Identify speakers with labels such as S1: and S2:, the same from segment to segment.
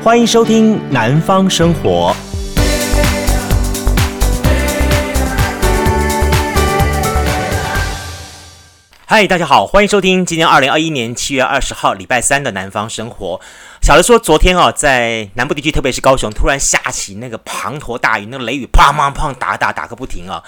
S1: 欢迎收听《南方生活》。嗨，大家好，欢迎收听今天二零二一年七月二十号礼拜三的《南方生活》。小的说，昨天啊，在南部地区，特别是高雄，突然下起那个滂沱大雨，那个雷雨砰砰砰打打打个不停啊。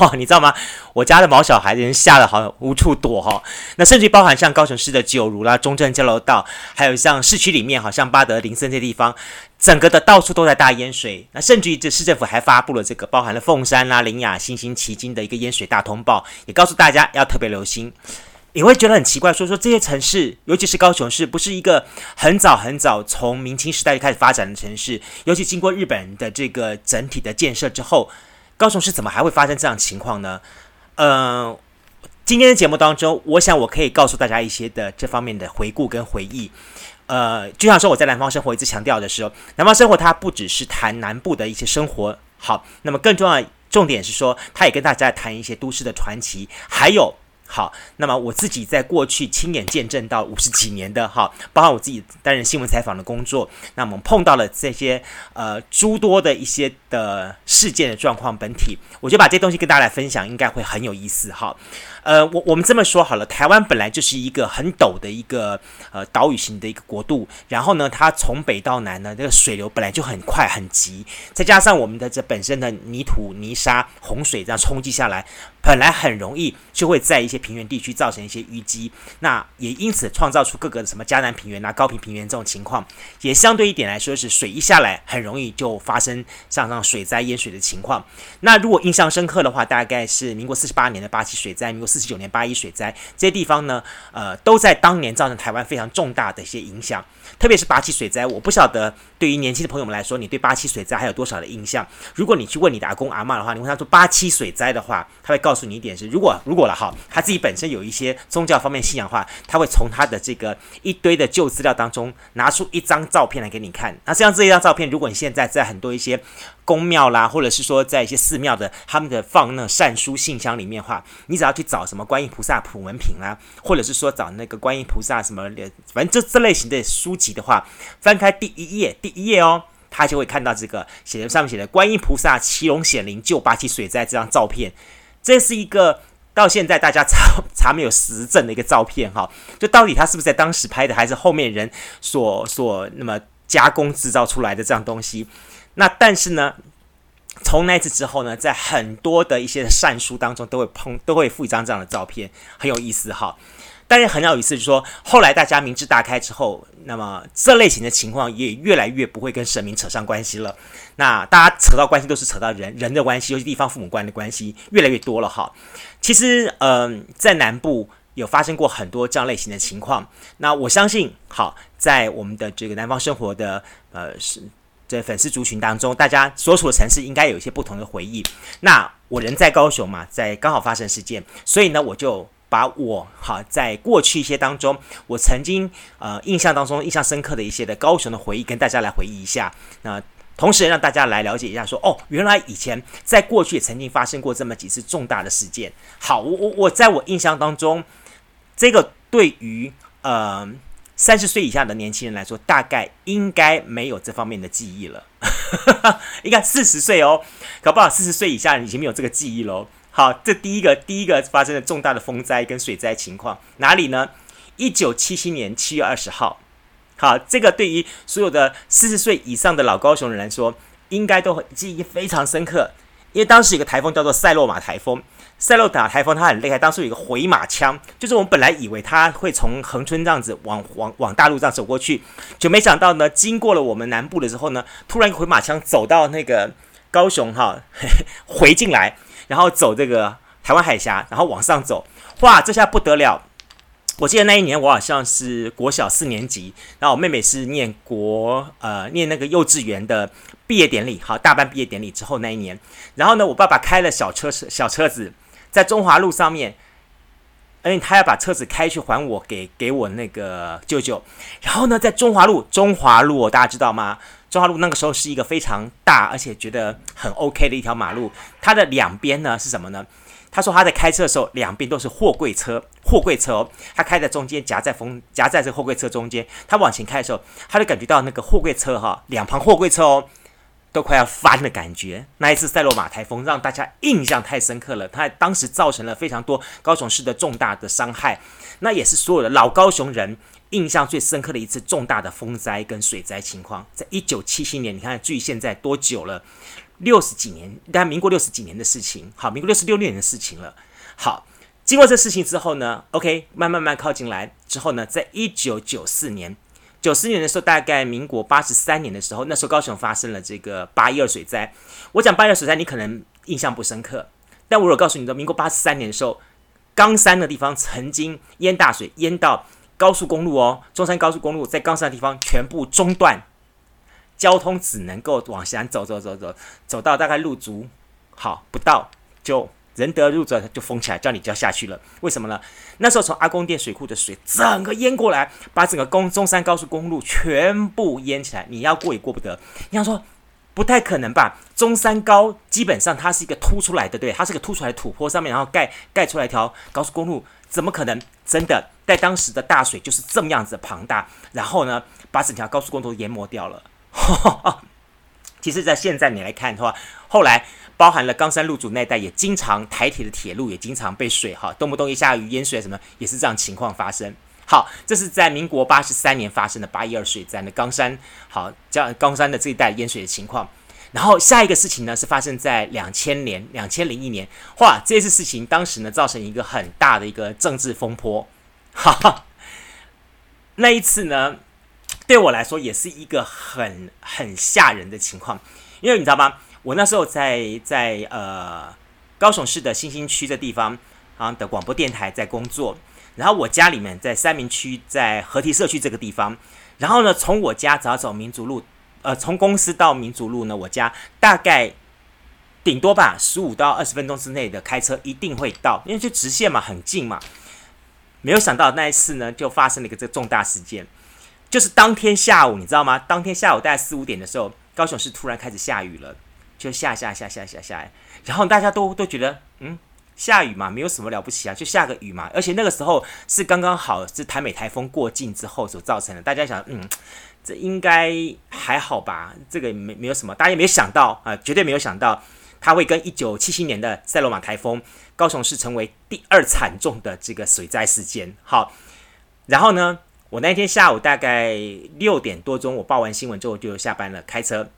S1: 哇，你知道吗？我家的毛小孩人吓得好像无处躲哈。那甚至包含像高雄市的九如啦、中正交流道，还有像市区里面，好像八德、林森这些地方，整个的到处都在大淹水。那甚至于这市政府还发布了这个包含了凤山啦、苓雅、新兴、旗津的一个淹水大通报，也告诉大家要特别留心。你会觉得很奇怪，说说这些城市，尤其是高雄市，不是一个很早很早从明清时代就开始发展的城市，尤其经过日本的这个整体的建设之后。高雄市怎么还会发生这样情况呢？呃，今天的节目当中，我想我可以告诉大家一些的这方面的回顾跟回忆。呃，就像说我在南方生活一直强调的时候，南方生活它不只是谈南部的一些生活，好，那么更重要重点是说，它也跟大家谈一些都市的传奇，还有。好，那么我自己在过去亲眼见证到五十几年的哈，包括我自己担任新闻采访的工作，那么碰到了这些呃诸多的一些的事件的状况本体，我就把这东西跟大家来分享，应该会很有意思哈。呃，我我们这么说好了，台湾本来就是一个很陡的一个呃岛屿型的一个国度，然后呢，它从北到南呢，这个水流本来就很快很急，再加上我们的这本身的泥土泥沙洪水这样冲击下来。本来很容易就会在一些平原地区造成一些淤积，那也因此创造出各个的什么嘉南平原啊、高屏平原这种情况，也相对一点来说是水一下来很容易就发生像这水灾淹水的情况。那如果印象深刻的话，大概是民国四十八年的八七水灾、民国四十九年八一水灾这些地方呢，呃，都在当年造成台湾非常重大的一些影响。特别是八七水灾，我不晓得对于年轻的朋友们来说，你对八七水灾还有多少的印象？如果你去问你的阿公阿嬷的话，你问他说八七水灾的话，他会告诉。你一点是，如果如果了哈，他自己本身有一些宗教方面信仰的话，他会从他的这个一堆的旧资料当中拿出一张照片来给你看。那像这一张照片，如果你现在在很多一些宫庙啦，或者是说在一些寺庙的他们的放那善书信箱里面话，你只要去找什么观音菩萨普门品啦，或者是说找那个观音菩萨什么，反正这这类型的书籍的话，翻开第一页，第一页哦，他就会看到这个写的上面写的观音菩萨骑龙显灵救八七水灾这张照片。这是一个到现在大家查查没有实证的一个照片哈，就到底他是不是在当时拍的，还是后面人所所那么加工制造出来的这样东西？那但是呢，从那次之后呢，在很多的一些善书当中都会碰，都会附一张这样的照片，很有意思哈。但是很有意思，就是说后来大家明智大开之后，那么这类型的情况也越来越不会跟神明扯上关系了。那大家扯到关系都是扯到人人的关系，尤其地方父母官的关系越来越多了哈。其实，嗯、在南部有发生过很多这样类型的情况。那我相信，好，在我们的这个南方生活的呃在粉丝族群当中，大家所处的城市应该有一些不同的回忆。那我人在高雄嘛，在刚好发生事件，所以呢，我就。把我哈在过去一些当中，我曾经呃印象当中印象深刻的一些的高雄的回忆，跟大家来回忆一下。那同时让大家来了解一下说，说哦，原来以前在过去也曾经发生过这么几次重大的事件。好，我我我在我印象当中，这个对于呃三十岁以下的年轻人来说，大概应该没有这方面的记忆了。应该四十岁哦，搞不好四十岁以下人已经没有这个记忆喽。好，这第一个第一个发生的重大的风灾跟水灾情况哪里呢？一九七七年七月二十号。好，这个对于所有的四十岁以上的老高雄人来说，应该都记忆非常深刻。因为当时有个台风叫做塞洛玛台风，赛洛玛台风它很厉害，当时有一个回马枪，就是我们本来以为它会从恒春这样子往往往大陆这样走过去，就没想到呢，经过了我们南部的时候呢，突然一个回马枪走到那个高雄哈，回进来。然后走这个台湾海峡，然后往上走，哇，这下不得了！我记得那一年我好像是国小四年级，然后我妹妹是念国呃念那个幼稚园的毕业典礼，好，大班毕业典礼之后那一年，然后呢，我爸爸开了小车小车子在中华路上面，因为他要把车子开去还我给给我那个舅舅，然后呢，在中华路中华路，大家知道吗？中华路那个时候是一个非常大而且觉得很 OK 的一条马路，它的两边呢是什么呢？他说他在开车的时候，两边都是货柜车，货柜车哦，他开在中间，夹在风夹在这货柜车中间，他往前开的时候，他就感觉到那个货柜车哈，两旁货柜车哦，都快要翻的感觉。那一次赛洛马台风让大家印象太深刻了，他当时造成了非常多高雄市的重大的伤害，那也是所有的老高雄人印象最深刻的一次重大的风灾跟水灾情况。在一九七七年，你看距现在多久了？六十几年，大概民国六十几年的事情，好，民国六十六年的事情了。好，经过这事情之后呢，OK，慢慢慢靠近来之后呢，在一九九四年，九四年的时候，大概民国八十三年的时候，那时候高雄发生了这个八一二水灾。我讲八一二水灾，你可能印象不深刻，但我有告诉你的，民国八十三年的时候，冈山的地方曾经淹大水，淹到高速公路哦，中山高速公路在冈山的地方全部中断。交通只能够往前走走走走，走到大概路足好不到，就仁德路这就封起来，叫你就要下去了。为什么呢？那时候从阿公店水库的水整个淹过来，把整个公中山高速公路全部淹起来，你要过也过不得。你要说不太可能吧？中山高基本上它是一个凸出来的，对，它是个凸出来的土坡上面，然后盖盖出来一条高速公路，怎么可能？真的在当时的大水就是这么样子的庞大，然后呢，把整条高速公路都淹没掉了。其实，在现在你来看的话，后来包含了冈山路主那一带，也经常台铁的铁路也经常被水哈，动不动一下雨淹水什么，也是这样情况发生。好，这是在民国八十三年发生的八一二水灾的冈山，好，这样冈山的这一带淹水的情况。然后下一个事情呢，是发生在两千年、两千零一年，哇，这次事情当时呢，造成一个很大的一个政治风波，哈哈，那一次呢。对我来说也是一个很很吓人的情况，因为你知道吗？我那时候在在呃高雄市的新兴区的地方啊的广播电台在工作，然后我家里面在三民区，在河堤社区这个地方，然后呢，从我家只要走民族路，呃，从公司到民族路呢，我家大概顶多吧十五到二十分钟之内的开车一定会到，因为就直线嘛，很近嘛。没有想到那一次呢，就发生了一个这重大事件。就是当天下午，你知道吗？当天下午大概四五点的时候，高雄市突然开始下雨了，就下下下下下下，然后大家都都觉得，嗯，下雨嘛，没有什么了不起啊，就下个雨嘛。而且那个时候是刚刚好是台美台风过境之后所造成的，大家想，嗯，这应该还好吧？这个没没有什么，大家也没有想到啊，绝对没有想到，它会跟一九七七年的塞罗马台风，高雄市成为第二惨重的这个水灾事件。好，然后呢？我那天下午大概六点多钟，我报完新闻之后就下班了，开车。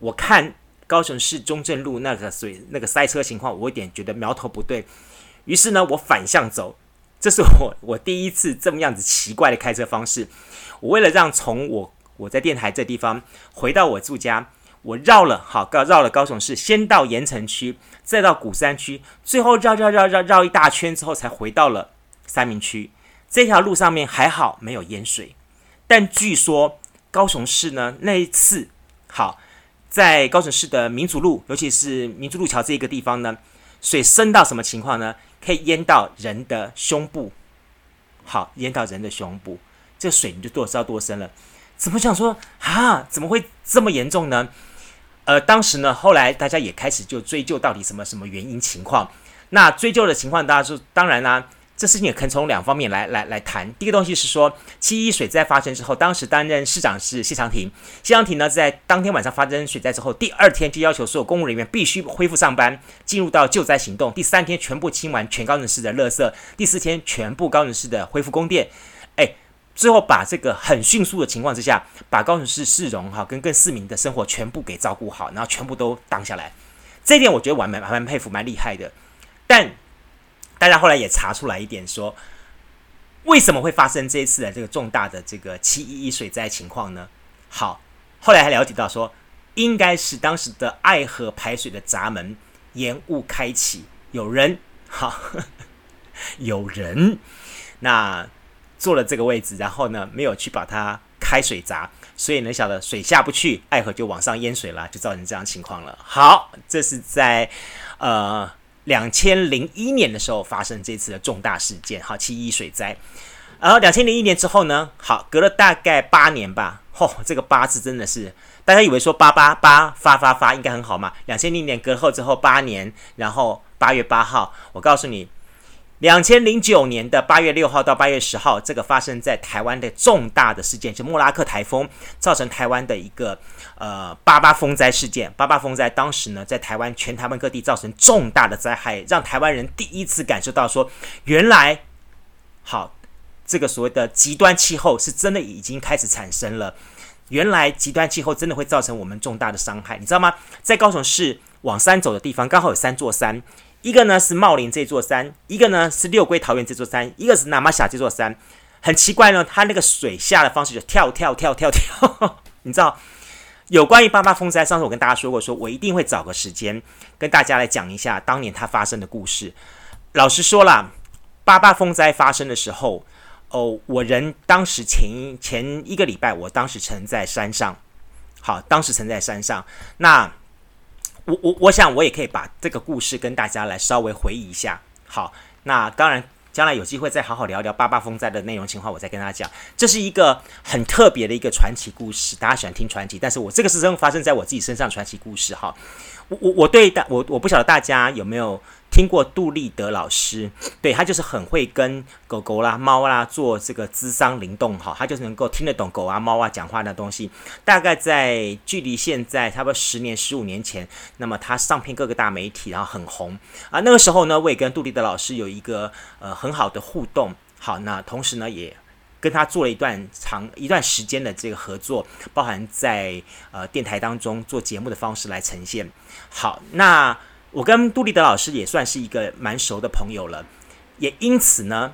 S1: 我看高雄市中正路那个水那个塞车情况，我有点觉得苗头不对。于是呢，我反向走，这是我我第一次这么样子奇怪的开车方式。我为了让从我我在电台这地方回到我住家，我绕了好绕绕了高雄市，先到盐埕区，再到鼓山区，最后绕绕绕绕绕一大圈之后，才回到了三民区。这条路上面还好没有淹水，但据说高雄市呢那一次，好，在高雄市的民族路，尤其是民族路桥这一个地方呢，水深到什么情况呢？可以淹到人的胸部，好，淹到人的胸部，这水你就多知道多深了。怎么想说啊？怎么会这么严重呢？呃，当时呢，后来大家也开始就追究到底什么什么原因情况。那追究的情况，大家说当然啦、这事情也可以从两方面来来来谈。第一个东西是说，七一水灾发生之后，当时担任市长是谢长廷。谢长廷呢，在当天晚上发生水灾之后，第二天就要求所有公务人员必须恢复上班，进入到救灾行动。第三天全部清完全高雄市的垃圾，第四天全部高雄市的恢复供电。哎，最后把这个很迅速的情况之下，把高雄市市容哈跟跟市民的生活全部给照顾好，然后全部都挡下来。这一点我觉得我蛮蛮佩服，蛮厉害的。但大家后来也查出来一点，说为什么会发生这一次的这个重大的这个七一一水灾情况呢？好，后来还了解到说，应该是当时的爱河排水的闸门延误开启，有人好，有人那坐了这个位置，然后呢没有去把它开水闸，所以呢晓得水下不去，爱河就往上淹水了，就造成这样情况了。好，这是在呃。两千零一年的时候发生这次的重大事件，哈，七一水灾。然后两千零一年之后呢，好，隔了大概八年吧。嚯、哦，这个八字真的是，大家以为说八八八发发发应该很好嘛？两千零一年隔后之后八年，然后八月八号，我告诉你。两千零九年的八月六号到八月十号，这个发生在台湾的重大的事件，就莫拉克台风造成台湾的一个呃八八风灾事件。八八风灾当时呢，在台湾全台湾各地造成重大的灾害，让台湾人第一次感受到说，原来好这个所谓的极端气候是真的已经开始产生了。原来极端气候真的会造成我们重大的伤害，你知道吗？在高雄市往山走的地方，刚好有三座山。一个呢是茂林这座山，一个呢是六龟桃园这座山，一个是那玛夏这座山。很奇怪呢，它那个水下的方式就跳跳跳跳跳。你知道，有关于八八风灾，上次我跟大家说过说，说我一定会找个时间跟大家来讲一下当年它发生的故事。老实说啦，八八风灾发生的时候，哦，我人当时前一前一个礼拜，我当时曾在山上。好，当时曾在山上，那。我我我想我也可以把这个故事跟大家来稍微回忆一下。好，那当然将来有机会再好好聊聊八八风灾的内容情况，我再跟大家讲。这是一个很特别的一个传奇故事，大家喜欢听传奇，但是我这个是真发生在我自己身上传奇故事。哈，我我我对大我我不晓得大家有没有。听过杜立德老师，对，他就是很会跟狗狗啦、猫啦做这个智商灵动，哈，他就是能够听得懂狗啊、猫啊讲话的东西。大概在距离现在差不多十年、十五年前，那么他上片各个大媒体，然后很红啊。那个时候呢，我也跟杜立德老师有一个呃很好的互动，好，那同时呢，也跟他做了一段长一段时间的这个合作，包含在呃电台当中做节目的方式来呈现。好，那。我跟杜立德老师也算是一个蛮熟的朋友了，也因此呢，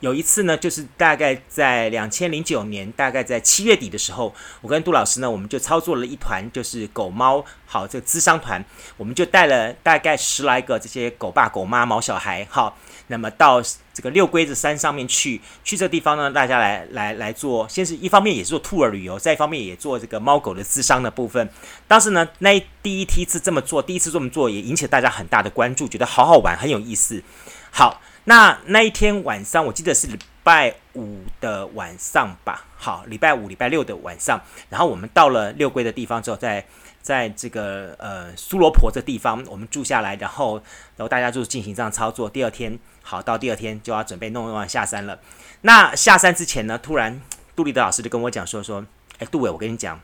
S1: 有一次呢，就是大概在两千零九年，大概在七月底的时候，我跟杜老师呢，我们就操作了一团，就是狗猫好这个资商团，我们就带了大概十来个这些狗爸狗妈毛小孩，好，那么到这个六龟子山上面去，去这地方呢，大家来来来做，先是一方面也是做 tour 旅游，再一方面也做这个猫狗的智商的部分。当时呢，那第一梯次这么做，第一次这么做，也引起大家很大的关注，觉得好好玩，很有意思。好。那那一天晚上，我记得是礼拜五的晚上吧。好，礼拜五、礼拜六的晚上，然后我们到了六龟的地方之后，在在这个呃苏罗坡这地方，我们住下来，然后然后大家就进行这样操作。第二天，好，到第二天就要准备弄完下山了。那下山之前呢，突然杜立德老师就跟我讲说说，哎，杜伟，我跟你讲，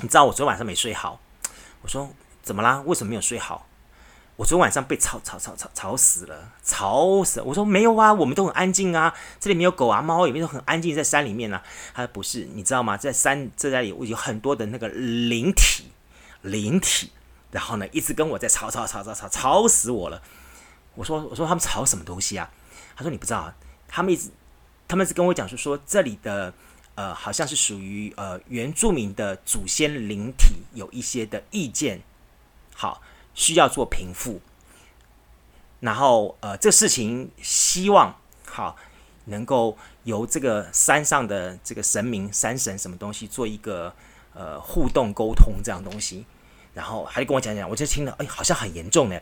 S1: 你知道我昨天晚上没睡好。我说怎么啦？为什么没有睡好？我昨天晚上被吵吵吵吵吵死了，吵死了！我说没有啊，我们都很安静啊，这里没有狗啊、猫，也没有很安静，在山里面呢、他说不是，你知道吗？在山这里有很多的那个灵体，灵体，然后呢，一直跟我在吵吵吵吵吵，吵死我了。我说我说他们吵什么东西啊？他说你不知道，他们一直他们是跟我讲是说这里的呃好像是属于呃原住民的祖先灵体有一些的意见，好。需要做平复，然后呃，这事情希望好能够由这个山上的这个神明、山神什么东西做一个呃互动沟通这样东西，然后还跟我讲讲，我就听了，哎，好像很严重呢。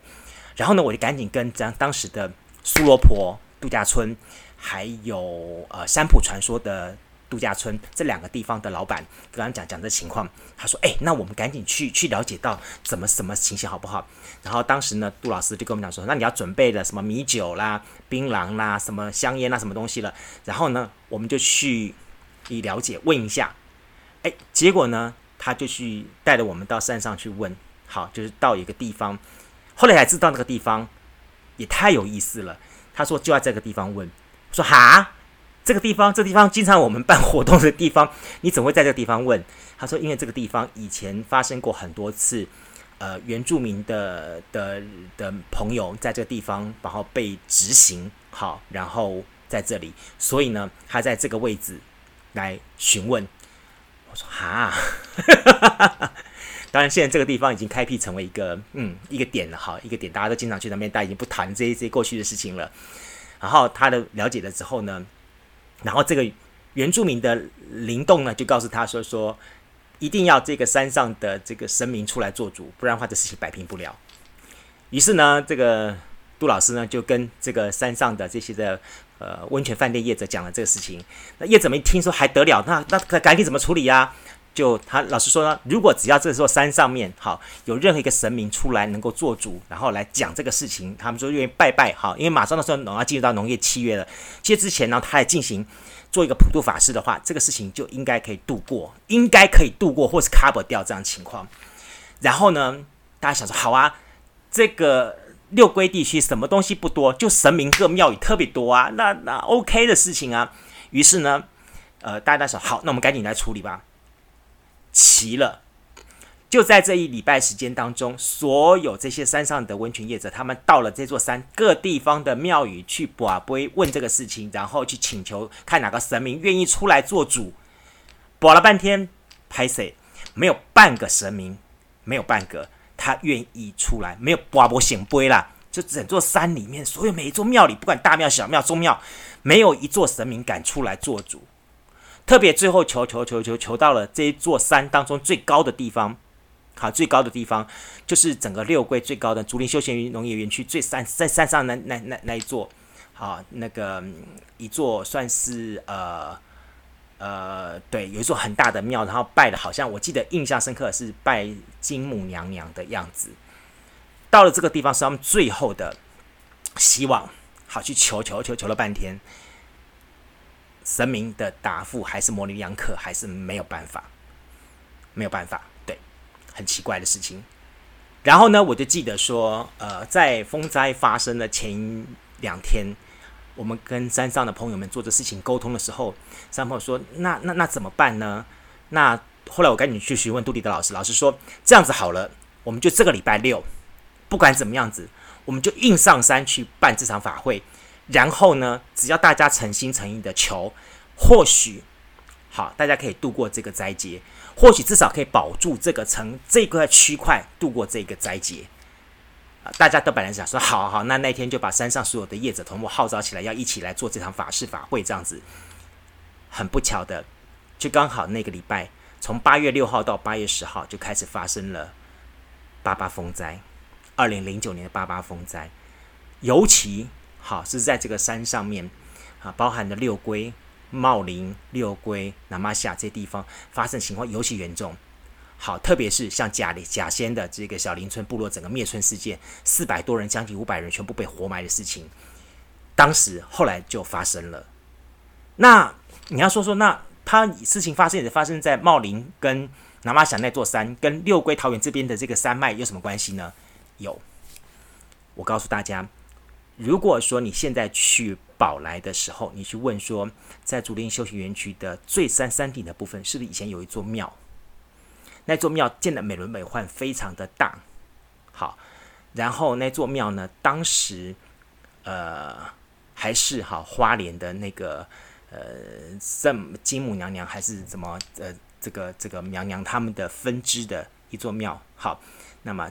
S1: 然后呢，我就赶紧跟当当时的苏罗坡度假村，还有呃山浦传说的。度假村这两个地方的老板跟他讲讲这情况，他说：“哎，那我们赶紧去去了解到怎么什么情形好不好？”然后当时呢，杜老师就跟我们讲说：“那你要准备的什么米酒啦、槟榔啦、什么香烟啦、什么东西了。”然后呢，我们就去以了解问一下。哎，结果呢，他就去带着我们到山上去问。好，就是到一个地方，后来才知道那个地方也太有意思了。他说就在这个地方问，说哈。这个地方，这个地方经常我们办活动的地方，你怎么会在这个地方问？他说，因为这个地方以前发生过很多次，呃，原住民的的的朋友在这个地方，然后被执行，好，然后在这里，所以呢，他在这个位置来询问。我说哈，当然现在这个地方已经开辟成为一个嗯一个点了，好，一个点，大家都经常去那边，大家已经不谈这些这些过去的事情了。然后他的了解了之后呢，然后这个原住民的灵动呢，就告诉他说说，一定要这个山上的这个神明出来做主，不然的话这事情摆平不了。于是呢，这个杜老师呢就跟这个山上的这些的呃温泉饭店业者讲了这个事情。那业者们一听说还得了，那那赶紧怎么处理呀？就他老实说呢，如果只要这座山上面好有任何一个神明出来能够做主，然后来讲这个事情，他们说愿意拜拜好，因为马上那时候农要进入到农业契约了，契约之前呢，他还进行做一个普渡法事的话，这个事情就应该可以度过，应该可以度过或是 cover 掉这样情况。然后呢，大家想说好啊，这个六龟地区什么东西不多，就神明各庙宇特别多啊，那那 OK 的事情啊。于是呢，呃，大家说好，那我们赶紧来处理吧。齐了，就在这一礼拜时间当中，所有这些山上的温泉业者，他们到了这座山各地方的庙宇去跋杯问这个事情，然后去请求看哪个神明愿意出来做主。跋了半天，拍谁，没有半个神明，没有半个他愿意出来，没有跋杯圣杯啦，就整座山里面所有每一座庙里，不管大庙小庙中庙，没有一座神明敢出来做主。特别最后求求求求求到了这一座山当中最高的地方，好，最高的地方就是整个六龟最高的竹林休闲农业园区最山在山上那那那那一座，好，那个一座算是呃呃对，有一座很大的庙，然后拜的好像我记得印象深刻的是拜金母娘娘的样子。到了这个地方是他们最后的希望，好，去求求求求了半天。神明的答复还是模棱两可，还是没有办法，没有办法，对，很奇怪的事情。然后呢，我就记得说，呃，在风灾发生的前两天，我们跟山上的朋友们做这事情沟通的时候，山朋友说：“那那那怎么办呢？”那后来我赶紧去询问杜迪的老师，老师说：“这样子好了，我们就这个礼拜六，不管怎么样子，我们就硬上山去办这场法会。”然后呢，只要大家诚心诚意的求，或许好，大家可以度过这个灾劫，或许至少可以保住这个城这个区块度过这个灾劫。大家都本来想说，好好，那那天就把山上所有的业者同步号召起来，要一起来做这场法事法会，这样子。很不巧的，就刚好那个礼拜，从八月六号到八月十号就开始发生了八八风灾，二零零九年的八八风灾，尤其。好，是在这个山上面，啊，包含的六龟、茂林、六龟、南马夏这些地方发生情况尤其严重。好，特别是像贾贾仙的这个小林村部落整个灭村事件，四百多人，将近五百人全部被活埋的事情，当时后来就发生了。那你要说说，那他事情发生也是发生在茂林跟那玛夏那座山，跟六龟桃园这边的这个山脉有什么关系呢？有，我告诉大家。如果说你现在去宝来的时候，你去问说，在竹林休闲园区的最山山顶的部分，是不是以前有一座庙？那座庙建的美轮美奂，非常的大。好，然后那座庙呢，当时呃还是哈花莲的那个呃圣金母娘娘还是怎么呃这个这个娘娘他们的分支的一座庙。好，那么。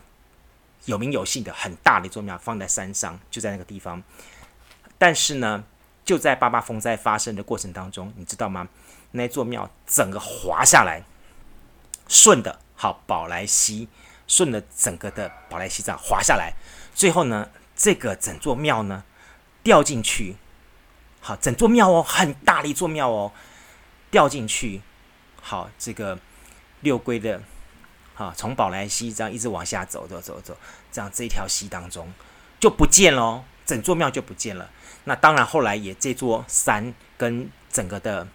S1: 有名有姓的很大的一座庙放在山上，就在那个地方。但是呢，就在八八风灾发生的过程当中，你知道吗？那座庙整个滑下来，顺的好宝来溪，顺着整个的宝来溪这样滑下来，最后呢，这个整座庙呢掉进去，好，整座庙哦，很大的一座庙哦，掉进去，好，这个六龟的。啊，从宝来溪这样一直往下走走走走，这样这条溪当中就不见了，整座庙就不见了。那当然，后来也这座山跟整个的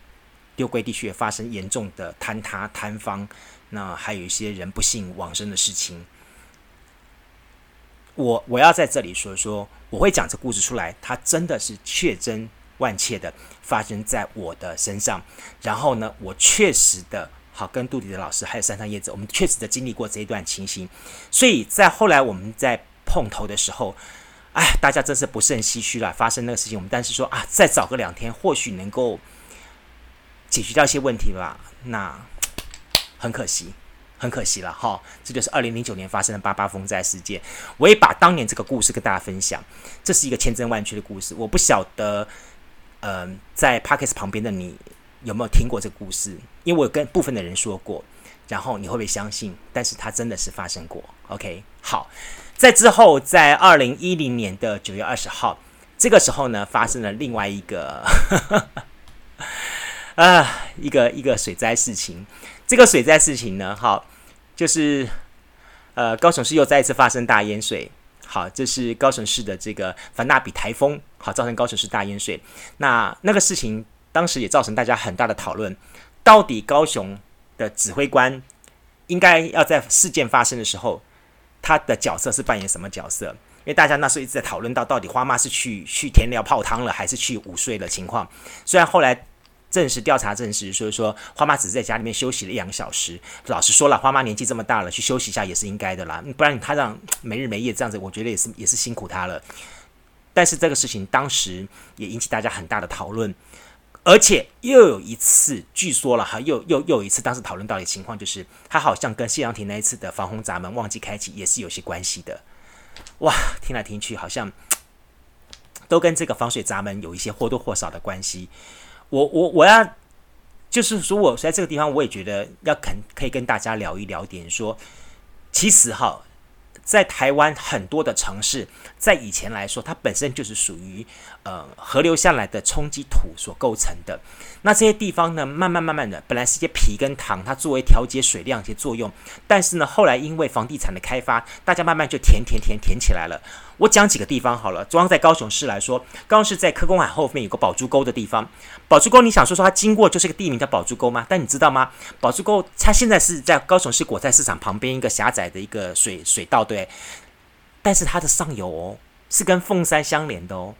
S1: 六龟地区也发生严重的坍塌坍方，那还有一些人不幸往生的事情。我我要在这里说说，我会讲这故事出来，它真的是确真万切的发生在我的身上。然后呢，我确实的。跟杜迪的老师还有山上叶子，我们确实的经历过这一段情形，所以在后来我们在碰头的时候，哎，大家真是不胜唏嘘了。发生那个事情，我们但是说啊，再找个两天，或许能够解决掉一些问题吧。那很可惜，很可惜了哈。这就是二零零九年发生的八八风灾事件。我也把当年这个故事跟大家分享，这是一个千真万确的故事。我不晓得，嗯、在 Podcast 旁边的你。有没有听过这个故事？因为我跟部分的人说过，然后你会不会相信？但是它真的是发生过。OK，好，在之后，在二零一零年的九月二十号，这个时候呢，发生了另外一个 啊，一个一个水灾事情。这个水灾事情呢，好，就是呃，高雄市又再一次发生大淹水。好，这是高雄市的这个凡纳比台风，好，造成高雄市大淹水。那那个事情当时也造成大家很大的讨论，到底高雄的指挥官应该要在事件发生的时候，他的角色是扮演什么角色？因为大家那时候一直在讨论到，到底花妈是去去田寮泡汤了，还是去午睡的情况。虽然后来。证实调查证实，所以说花妈只是在家里面休息了一两个小时。老实说了，花妈年纪这么大了，去休息一下也是应该的啦。不然她这样没日没夜这样子，我觉得也是也是辛苦她了。但是这个事情当时也引起大家很大的讨论，而且又有一次，据说了哈，又又又一次，当时讨论到的情况就是，他好像跟谢长廷那一次的防洪闸门忘记开启也是有些关系的。哇，听来听去好像都跟这个防水闸门有一些或多或少的关系。我我我要，就是说，我在这个地方，我也觉得要肯可以跟大家聊一聊点，说，其实哈，在台湾很多的城市，在以前来说，它本身就是属于呃河流下来的冲积土所构成的。那这些地方呢，慢慢慢慢的，本来是一些皮跟糖，它作为调节水量一些作用，但是呢，后来因为房地产的开发，大家慢慢就填填填填起来了。我讲几个地方好了，中央在高雄市来说，高雄市在科工海后面有个宝珠沟的地方。宝珠沟，你想说说它经过就是个地名叫宝珠沟吗？但你知道吗？宝珠沟它现在是在高雄市果菜市场旁边一个狭窄的一个水水道，对。但是它的上游哦是跟凤山相连的哦。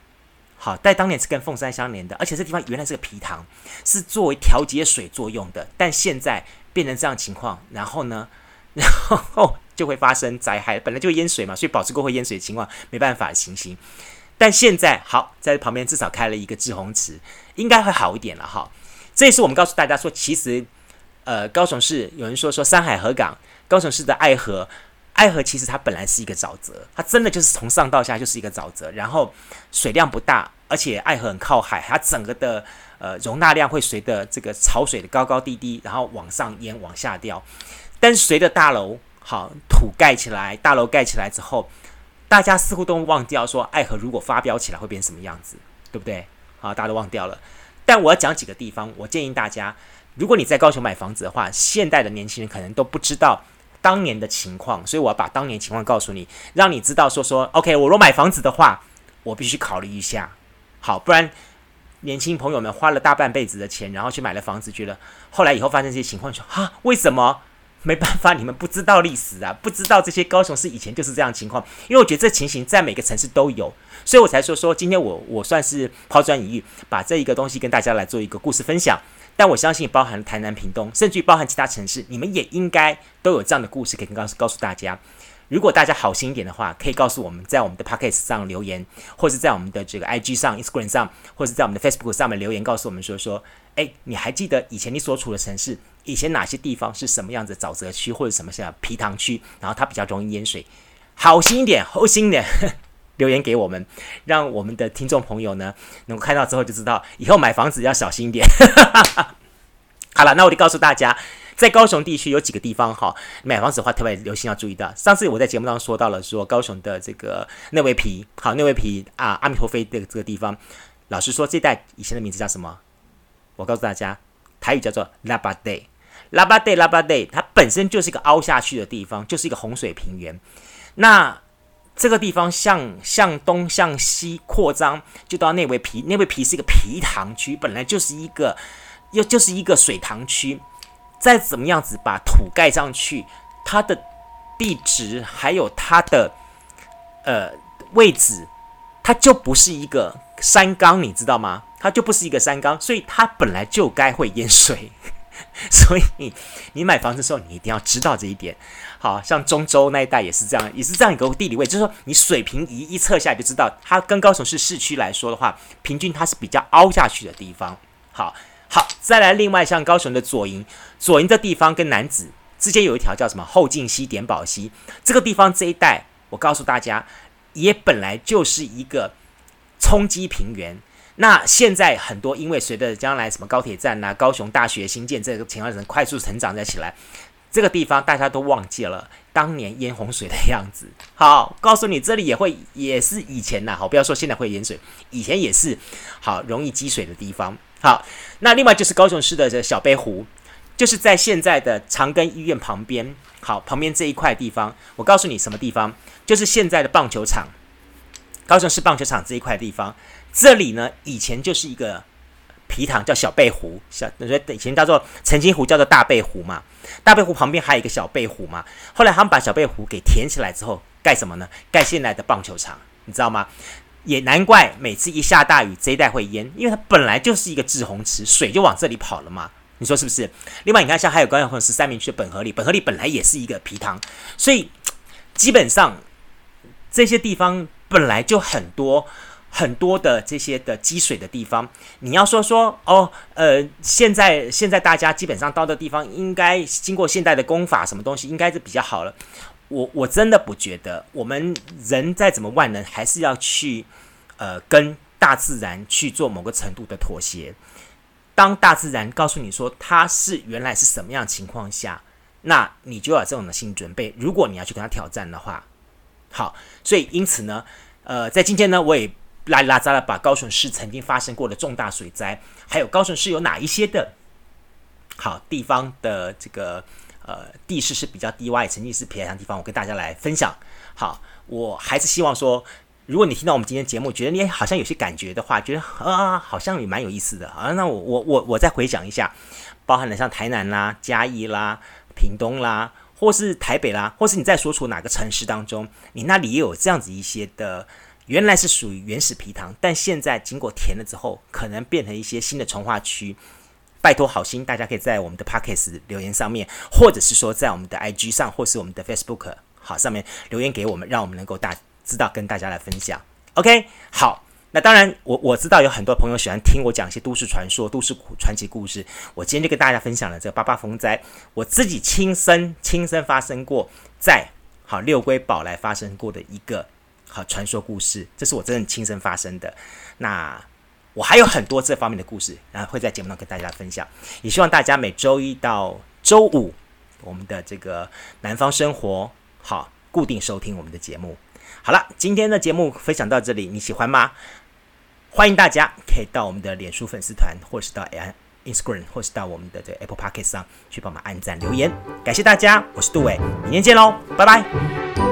S1: 好，在当年是跟凤山相连的，而且这地方原来是个皮塘，是作为调节水作用的。但现在变成这样情况，然后呢，然后。就会发生灾害，本来就会淹水嘛，所以保持过会淹水的情况没办法行刑。但现在好，在旁边至少开了一个滞洪池，应该会好一点了哈。这也是我们告诉大家说，其实呃，高雄市有人说说山海河港，高雄市的爱河，爱河其实它本来是一个沼泽，它真的就是从上到下就是一个沼泽，然后水量不大，而且爱河很靠海，它整个的呃容纳量会随着这个潮水的高高低低，然后往上淹往下掉，但是随着大楼。好，土盖起来，大楼盖起来之后，大家似乎都忘掉说，爱河如果发飙起来会变成什么样子，对不对？好，大家都忘掉了。但我要讲几个地方，我建议大家，如果你在高雄买房子的话，现代的年轻人可能都不知道当年的情况，所以我要把当年情况告诉你，让你知道说说，OK，我若买房子的话，我必须考虑一下，好，不然年轻朋友们花了大半辈子的钱，然后去买了房子，觉得后来以后发生这些情况，说哈，为什么？没办法，你们不知道历史啊，不知道这些高雄市以前就是这样情况。因为我觉得这情形在每个城市都有，所以我才说说今天我我算是抛砖引玉，把这一个东西跟大家来做一个故事分享。但我相信包含台南、屏东，甚至于包含其他城市，你们也应该都有这样的故事可以告诉告诉大家。如果大家好心一点的话，可以告诉我们在我们的 Podcast 上留言，或是在我们的这个 IG 上、Instagram 上，或是在我们的 Facebook 上面留言，告诉我们说说，哎，你还记得以前你所处的城市？以前哪些地方是什么样子沼泽区或者什么像皮塘区，然后它比较容易淹水，好心一点，厚心一点，留言给我们，让我们的听众朋友呢能够看到之后就知道以后买房子要小心一点。好了，那我就告诉大家，在高雄地区有几个地方哈，买房子的话特别留心要注意到。上次我在节目当中说到了，说高雄的这个内围皮，好，内围皮啊，阿弥陀飞的这个地方，老实说，这带以前的名字叫什么？我告诉大家，台语叫做拉巴地。拉巴蒂，拉巴蒂，它本身就是一个凹下去的地方，就是一个洪水平原。那这个地方向向东向西扩张，就到内围皮。内围皮是一个皮塘区，本来就是一个又就是一个水塘区。再怎么样子把土盖上去，它的地质还有它的呃位置，它就不是一个山岗，你知道吗？它就不是一个山岗，所以它本来就该会淹水。所以你买房子的时候，你一定要知道这一点。好像中州那一带也是这样，也是这样一个地理位置，就是说你水平仪一测下来就知道，它跟高雄市市区来说的话，平均它是比较凹下去的地方。好，好，再来另外像高雄的左营，左营的地方跟楠梓之间有一条叫什么后劲溪、点宝溪，这个地方这一带，我告诉大家，也本来就是一个冲积平原。那现在很多，因为随着将来什么高铁站呐、高雄大学新建这个情况，人快速成长在起来，这个地方大家都忘记了当年淹洪水的样子。好，告诉你，这里也会也是以前呐，好，不要说现在会淹水，以前也是好容易积水的地方。好，那另外就是高雄市的这小杯湖，就是在现在的长庚医院旁边。好，旁边这一块地方，我告诉你什么地方，就是现在的棒球场，高雄市棒球场这一块地方。这里呢，以前就是一个皮塘，叫小贝湖，小以前叫做澄清湖，叫做大贝湖嘛。大贝湖旁边还有一个小贝湖嘛。后来他们把小贝湖给填起来之后，盖什么呢？盖现在的棒球场，你知道吗？也难怪每次一下大雨，这一带会淹，因为它本来就是一个滞洪池，水就往这里跑了嘛。你说是不是？另外，你看像还有高雄十三名区的本河里，本河里本来也是一个皮塘，所以基本上这些地方本来就很多很多的这些的积水的地方。你要说说哦，呃，现在现在大家基本上到的地方，应该经过现代的工法，什么东西应该是比较好了。我我真的不觉得，我们人再怎么万能，还是要去呃跟大自然去做某个程度的妥协。当大自然告诉你说它是原来是什么样情况下，那你就要这种的心理准备。如果你要去跟他挑战的话，好，所以因此呢，呃，在今天呢，我也拉里拉扎了把高雄市曾经发生过的重大水灾，还有高雄市有哪一些的好地方的这个呃地势是比较低洼，曾经是偏僻的地方，我跟大家来分享。好，我还是希望说。如果你听到我们今天节目，觉得你好像有些感觉的话，觉得啊，好像也蛮有意思的啊，那我我我我再回想一下，包含了像台南啦、嘉义啦、屏东啦，或是台北啦，或是你在说出哪个城市当中，你那里也有这样子一些的，原来是属于原始皮塘，但现在经过填了之后，可能变成一些新的重化区。拜托好心，大家可以在我们的 Pockets 留言上面，或者是说在我们的 IG 上，或是我们的 Facebook 好上面留言给我们，让我们能够大。知道跟大家来分享，OK，好，那当然我我知道有很多朋友喜欢听我讲一些都市传说、都市传奇故事。我今天就跟大家分享了这个八八风灾，我自己亲身亲身发生过在好六龟宝来发生过的一个好传说故事，这是我真的亲身发生的。那我还有很多这方面的故事，然后会在节目上跟大家分享。也希望大家每周一到周五，我们的这个南方生活好固定收听我们的节目。好了，今天的节目分享到这里，你喜欢吗？欢迎大家可以到我们的脸书粉丝团，或是到 Instagram，或是到我们的这个 Apple Podcast 上去帮忙按赞留言。感谢大家，我是杜伟，明天见喽，拜拜！